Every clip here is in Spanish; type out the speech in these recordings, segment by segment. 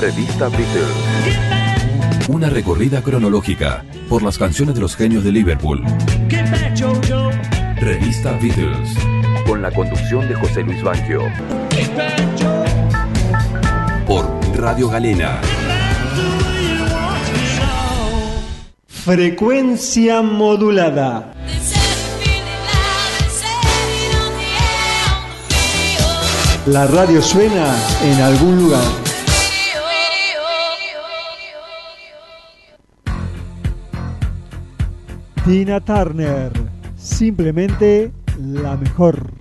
Revista Beatles. Una recorrida cronológica por las canciones de los genios de Liverpool. Revista Beatles. Con la conducción de José Luis Banquio. Por Radio Galena. Frecuencia modulada. La radio suena en algún lugar. Tina Turner, simplemente la mejor.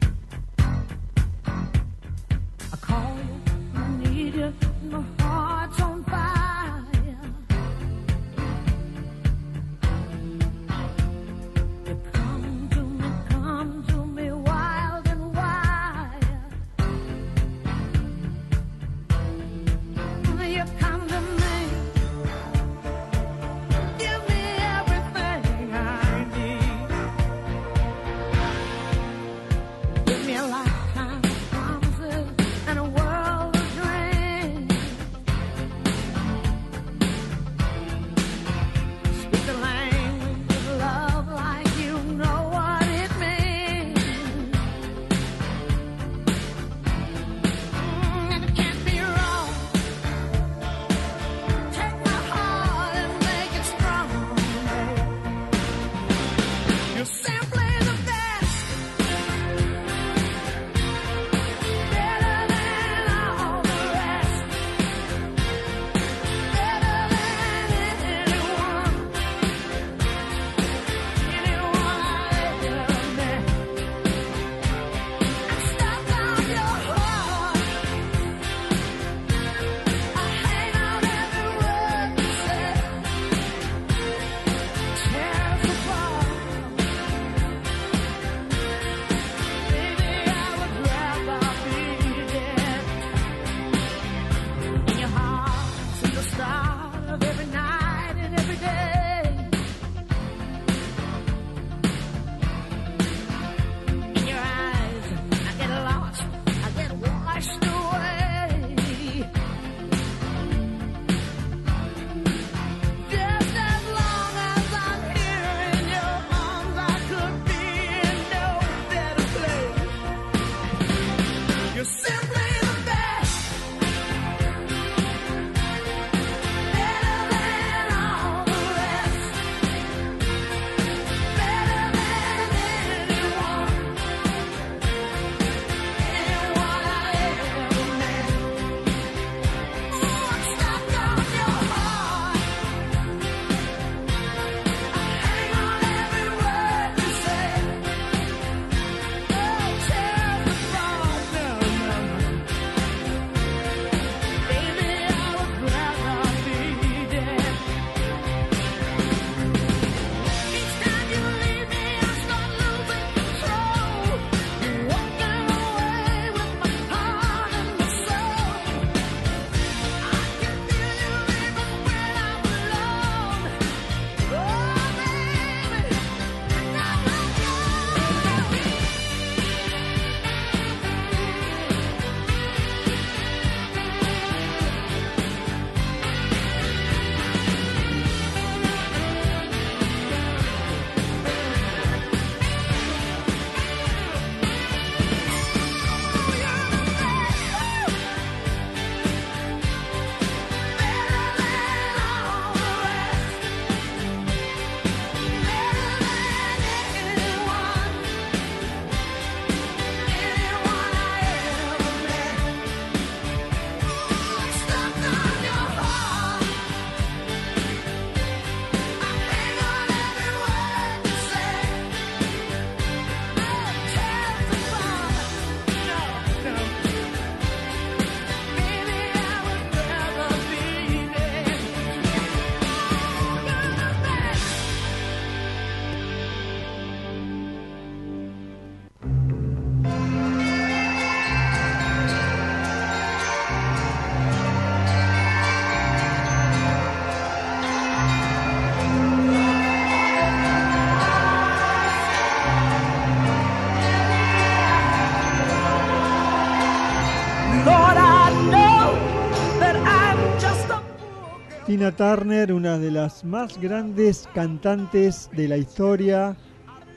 Turner, una de las más grandes cantantes de la historia,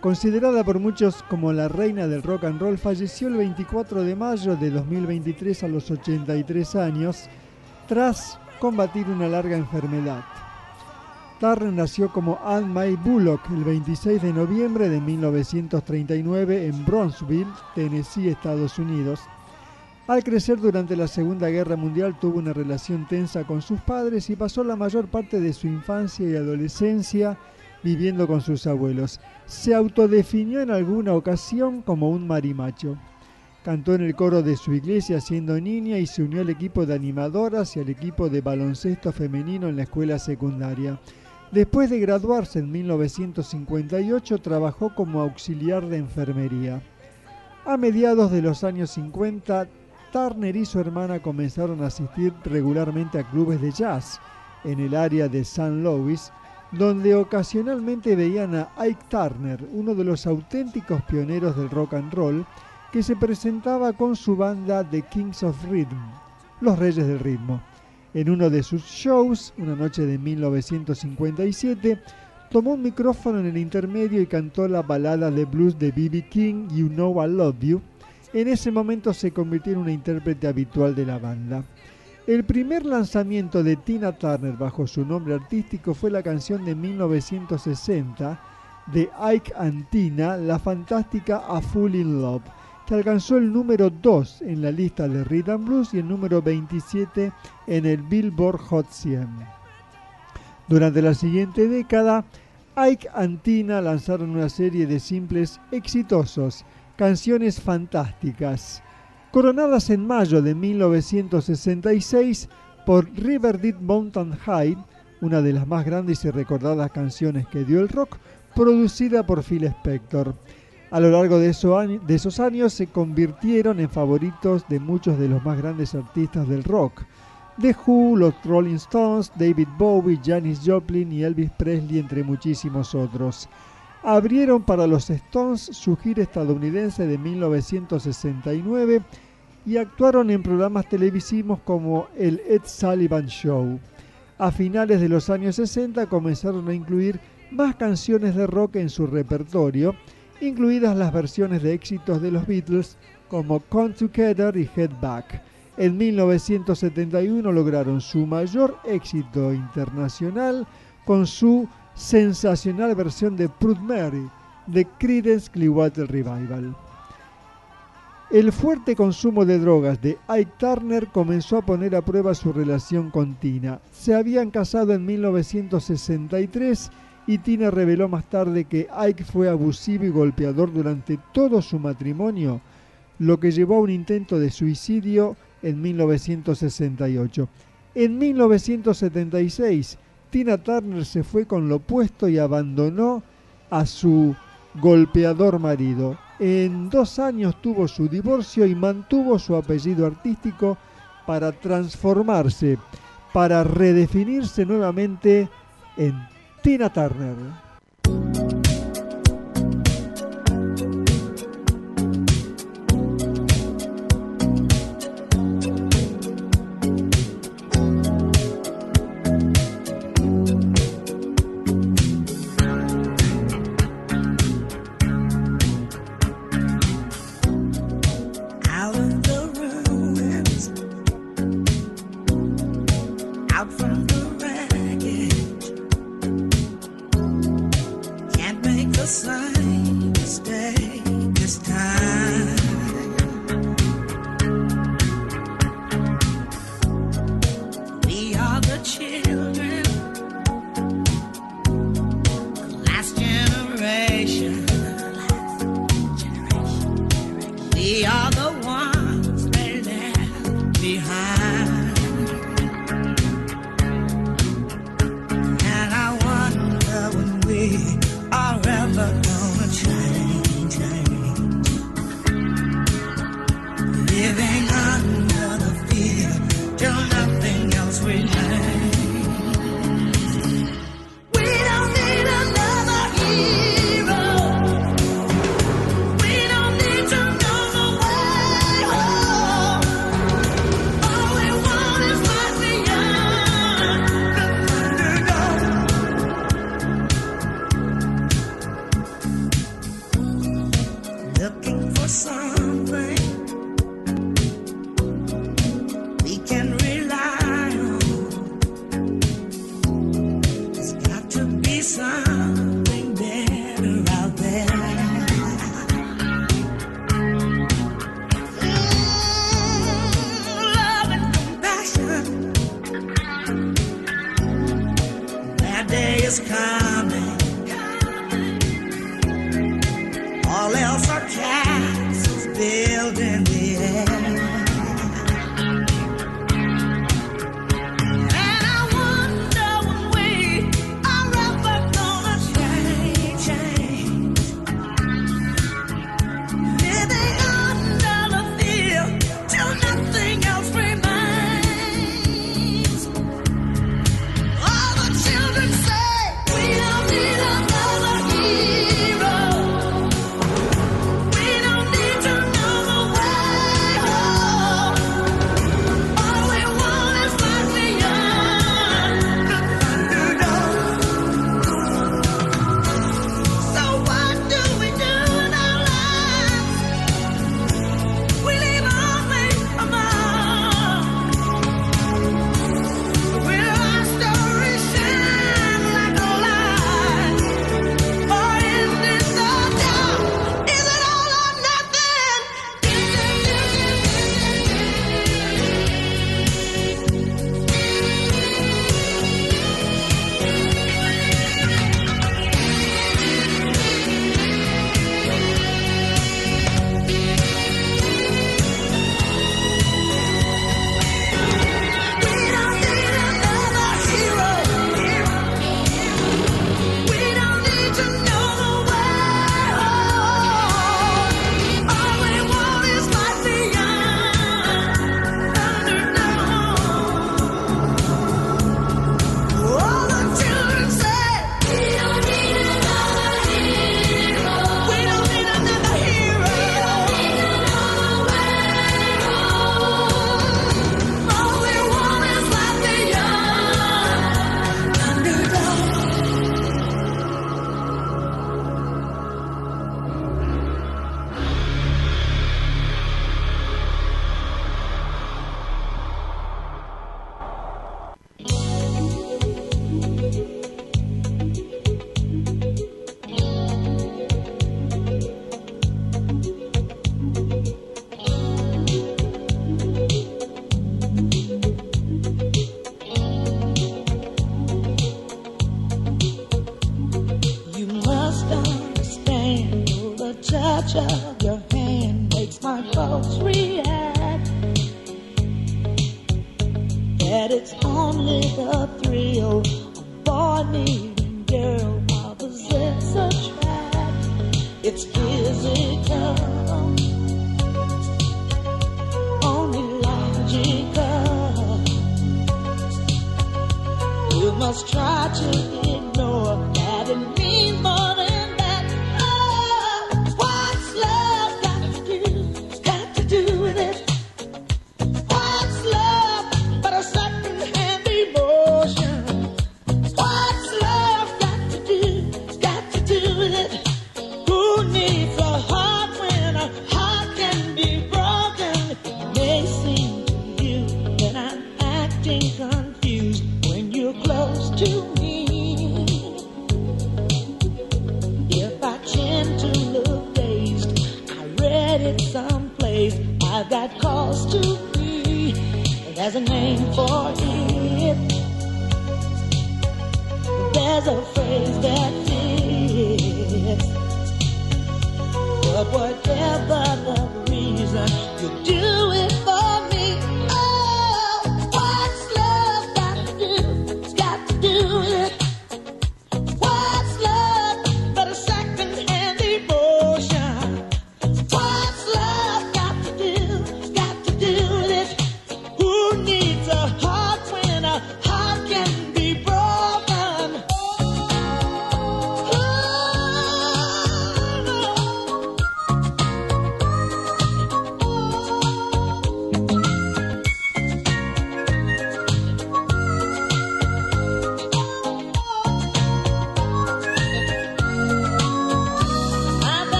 considerada por muchos como la reina del rock and roll, falleció el 24 de mayo de 2023 a los 83 años tras combatir una larga enfermedad. Turner nació como Anne May Bullock el 26 de noviembre de 1939 en Bronzeville, Tennessee, Estados Unidos. Al crecer durante la Segunda Guerra Mundial tuvo una relación tensa con sus padres y pasó la mayor parte de su infancia y adolescencia viviendo con sus abuelos. Se autodefinió en alguna ocasión como un marimacho. Cantó en el coro de su iglesia siendo niña y se unió al equipo de animadoras y al equipo de baloncesto femenino en la escuela secundaria. Después de graduarse en 1958 trabajó como auxiliar de enfermería. A mediados de los años 50 Turner y su hermana comenzaron a asistir regularmente a clubes de jazz en el área de San Louis, donde ocasionalmente veían a Ike Turner, uno de los auténticos pioneros del rock and roll, que se presentaba con su banda The Kings of Rhythm, los Reyes del Ritmo. En uno de sus shows, una noche de 1957, tomó un micrófono en el intermedio y cantó la balada de blues de B.B. King, You Know I Love You, en ese momento se convirtió en una intérprete habitual de la banda. El primer lanzamiento de Tina Turner bajo su nombre artístico fue la canción de 1960 de Ike and Tina, la fantástica A Fool in Love, que alcanzó el número 2 en la lista de Rhythm Blues y el número 27 en el Billboard Hot 100. Durante la siguiente década, Ike and Tina lanzaron una serie de simples exitosos Canciones Fantásticas, coronadas en mayo de 1966 por River Deep Mountain High, una de las más grandes y recordadas canciones que dio el rock, producida por Phil Spector. A lo largo de, de esos años se convirtieron en favoritos de muchos de los más grandes artistas del rock. The Who, los Rolling Stones, David Bowie, Janis Joplin y Elvis Presley, entre muchísimos otros abrieron para los Stones su gira estadounidense de 1969 y actuaron en programas televisivos como el Ed Sullivan Show. A finales de los años 60 comenzaron a incluir más canciones de rock en su repertorio, incluidas las versiones de éxitos de los Beatles como Come Together y Head Back. En 1971 lograron su mayor éxito internacional con su sensacional versión de Proud Mary de Creedence Clearwater Revival. El fuerte consumo de drogas de Ike Turner comenzó a poner a prueba su relación con Tina. Se habían casado en 1963 y Tina reveló más tarde que Ike fue abusivo y golpeador durante todo su matrimonio, lo que llevó a un intento de suicidio en 1968. En 1976, Tina Turner se fue con lo opuesto y abandonó a su golpeador marido. En dos años tuvo su divorcio y mantuvo su apellido artístico para transformarse, para redefinirse nuevamente en Tina Turner. his kind.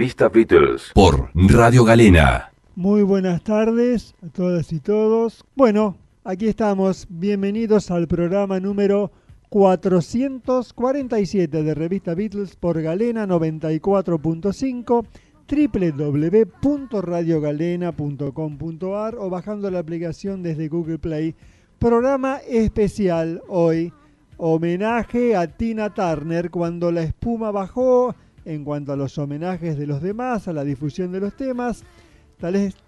Revista Beatles por Radio Galena. Muy buenas tardes a todas y todos. Bueno, aquí estamos. Bienvenidos al programa número 447 de Revista Beatles por Galena 94.5 www.radiogalena.com.ar o bajando la aplicación desde Google Play. Programa especial hoy, homenaje a Tina Turner cuando la espuma bajó en cuanto a los homenajes de los demás, a la difusión de los temas.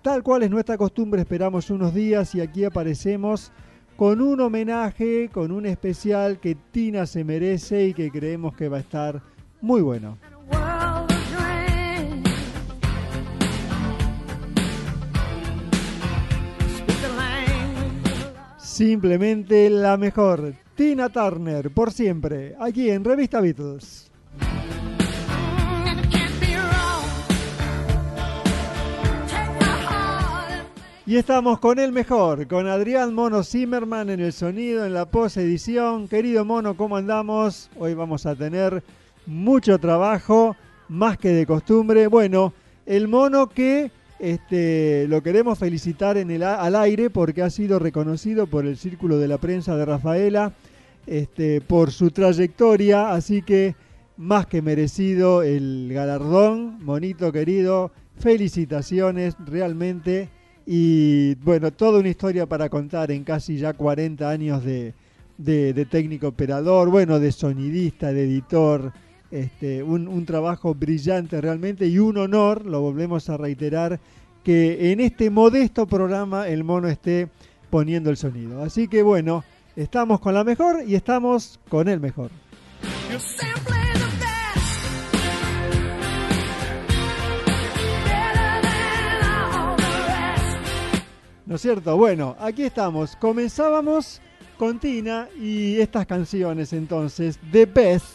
Tal, cual es nuestra costumbre, esperamos unos días y aquí aparecemos con un homenaje, con un especial que Tina se merece y que creemos que va a estar muy bueno. Simplemente la mejor, Tina Turner, por siempre, aquí en Revista Beatles. Y estamos con el mejor, con Adrián Mono Zimmerman en el sonido, en la post-edición. Querido Mono, ¿cómo andamos? Hoy vamos a tener mucho trabajo, más que de costumbre. Bueno, el Mono que este, lo queremos felicitar en el, al aire porque ha sido reconocido por el Círculo de la Prensa de Rafaela este, por su trayectoria, así que más que merecido el galardón, monito querido, felicitaciones realmente y bueno, toda una historia para contar en casi ya 40 años de, de, técnico operador, bueno, de sonidista, de editor, este, un, un, trabajo brillante realmente y un honor, lo volvemos a reiterar, que en este modesto programa el mono esté poniendo el sonido. Así que bueno, estamos con la mejor y estamos con el mejor. ¿No es cierto? Bueno, aquí estamos. Comenzábamos con Tina y estas canciones entonces. The Best,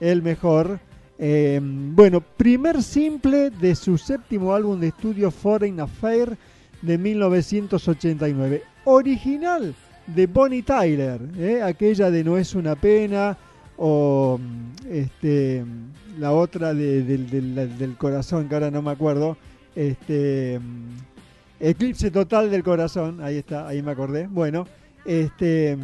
el mejor. Eh, bueno, primer simple de su séptimo álbum de estudio Foreign Affair de 1989. Original de Bonnie Tyler, ¿eh? aquella de No es una pena o este, la otra de, del corazón, que ahora no me acuerdo. Este, Eclipse total del corazón, ahí está, ahí me acordé. Bueno, este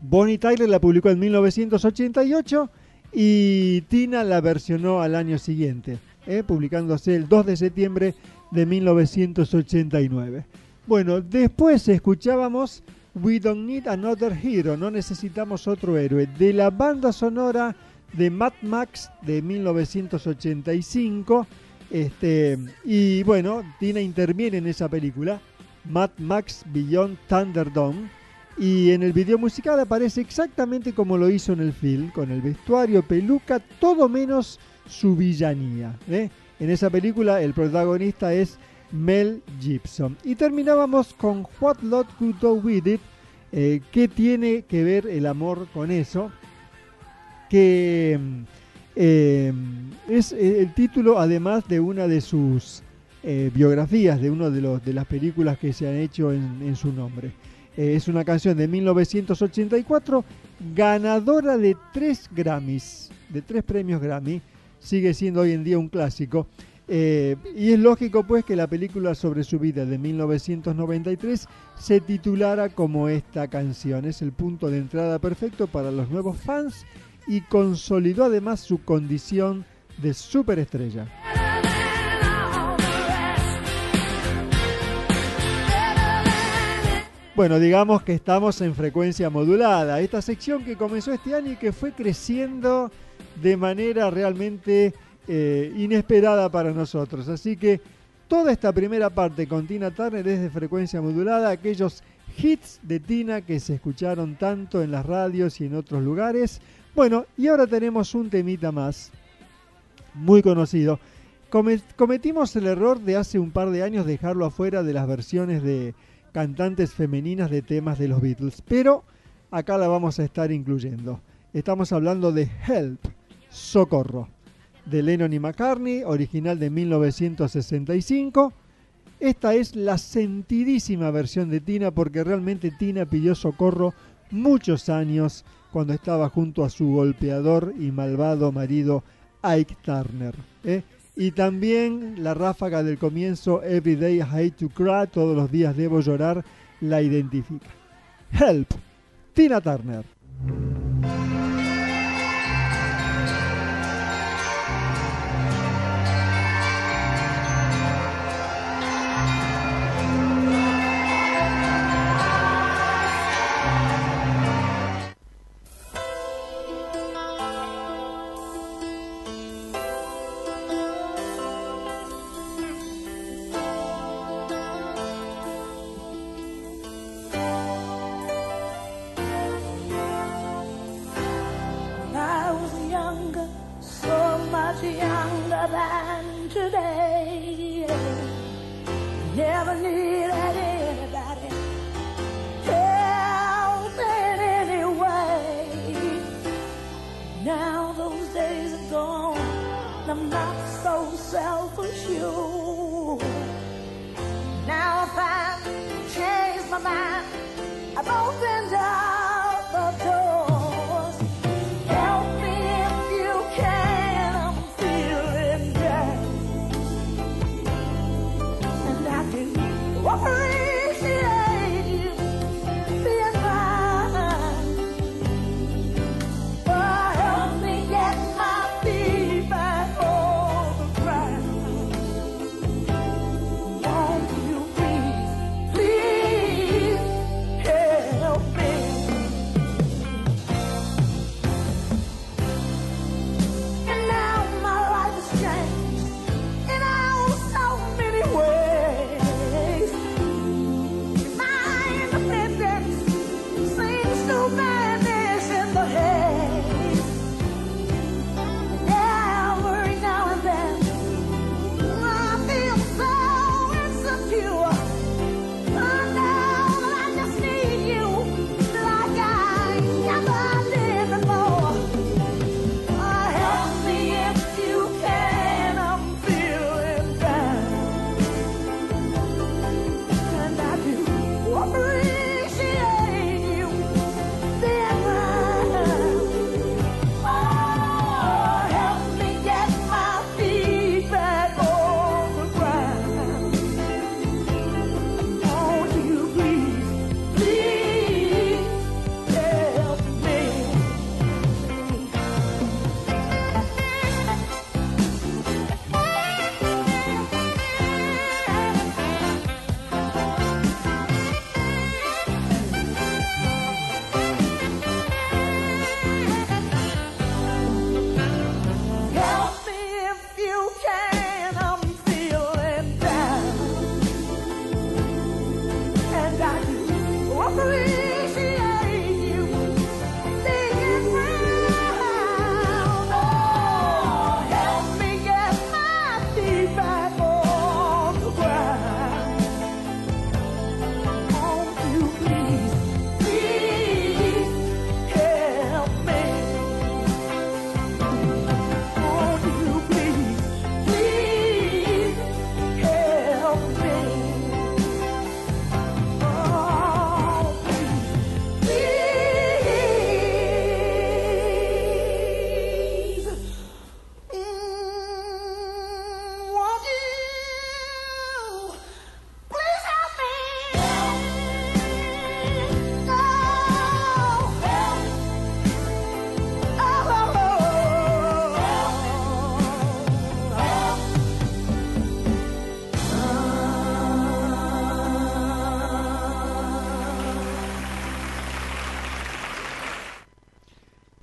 Bonnie Tyler la publicó en 1988 y Tina la versionó al año siguiente, ¿eh? publicándose el 2 de septiembre de 1989. Bueno, después escuchábamos We Don't Need Another Hero, no necesitamos otro héroe, de la banda sonora de Mad Max de 1985 este, y bueno, Tina interviene en esa película, Mad Max Beyond Thunderdome. Y en el video musical aparece exactamente como lo hizo en el film, con el vestuario, peluca, todo menos su villanía. ¿eh? En esa película el protagonista es Mel Gibson. Y terminábamos con What Lot Could Do With It. Eh, ¿Qué tiene que ver el amor con eso? Que eh, es el título además de una de sus eh, biografías, de una de, los, de las películas que se han hecho en, en su nombre. Eh, es una canción de 1984, ganadora de tres Grammys, de tres premios Grammy, sigue siendo hoy en día un clásico. Eh, y es lógico pues que la película sobre su vida de 1993 se titulara como esta canción. Es el punto de entrada perfecto para los nuevos fans y consolidó además su condición de superestrella. Bueno, digamos que estamos en frecuencia modulada. Esta sección que comenzó este año y que fue creciendo de manera realmente eh, inesperada para nosotros. Así que toda esta primera parte con Tina Turner es de frecuencia modulada. Aquellos hits de Tina que se escucharon tanto en las radios y en otros lugares. Bueno, y ahora tenemos un temita más, muy conocido. Cometimos el error de hace un par de años dejarlo afuera de las versiones de cantantes femeninas de temas de los Beatles, pero acá la vamos a estar incluyendo. Estamos hablando de Help, Socorro, de Lennon y McCartney, original de 1965. Esta es la sentidísima versión de Tina porque realmente Tina pidió socorro muchos años cuando estaba junto a su golpeador y malvado marido Ike Turner. ¿eh? Y también la ráfaga del comienzo Every Day I Hate to Cry, todos los días debo llorar, la identifica. Help, Tina Turner. I'm not so self-assured. Now if I change my mind, I've opened up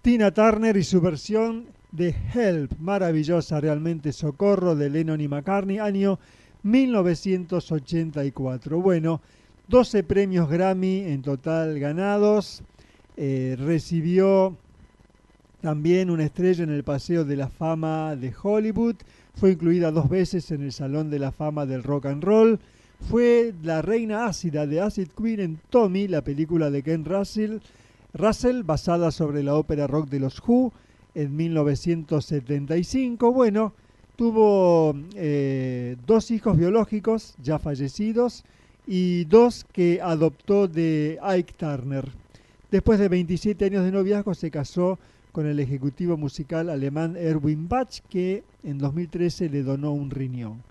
Tina Turner y su versión de Help, maravillosa realmente, Socorro de Lennon y McCartney, año 1984. Bueno, 12 premios Grammy en total ganados, eh, recibió también una estrella en el Paseo de la Fama de Hollywood, fue incluida dos veces en el Salón de la Fama del Rock and Roll, fue la reina ácida de Acid Queen en Tommy, la película de Ken Russell, Russell, basada sobre la ópera rock de los Who en 1975. Bueno, tuvo eh, dos hijos biológicos ya fallecidos y dos que adoptó de Ike Turner. Después de 27 años de noviazgo se casó con el ejecutivo musical alemán Erwin Bach, que en 2013 le donó un riñón.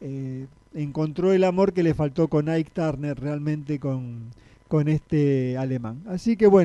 Eh, encontró el amor que le faltó con Ike Turner realmente con, con este alemán. Así que bueno.